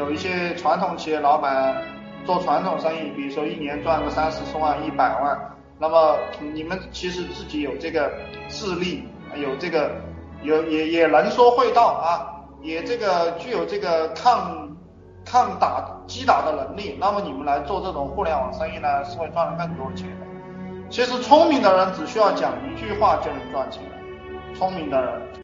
有一些传统企业老板做传统生意，比如说一年赚个三四十万、一百万，那么你们其实自己有这个智力，有这个有也也能说会道啊，也这个具有这个抗抗打击打的能力，那么你们来做这种互联网生意呢，是会赚了更多钱的。其实聪明的人只需要讲一句话就能赚钱，聪明的人。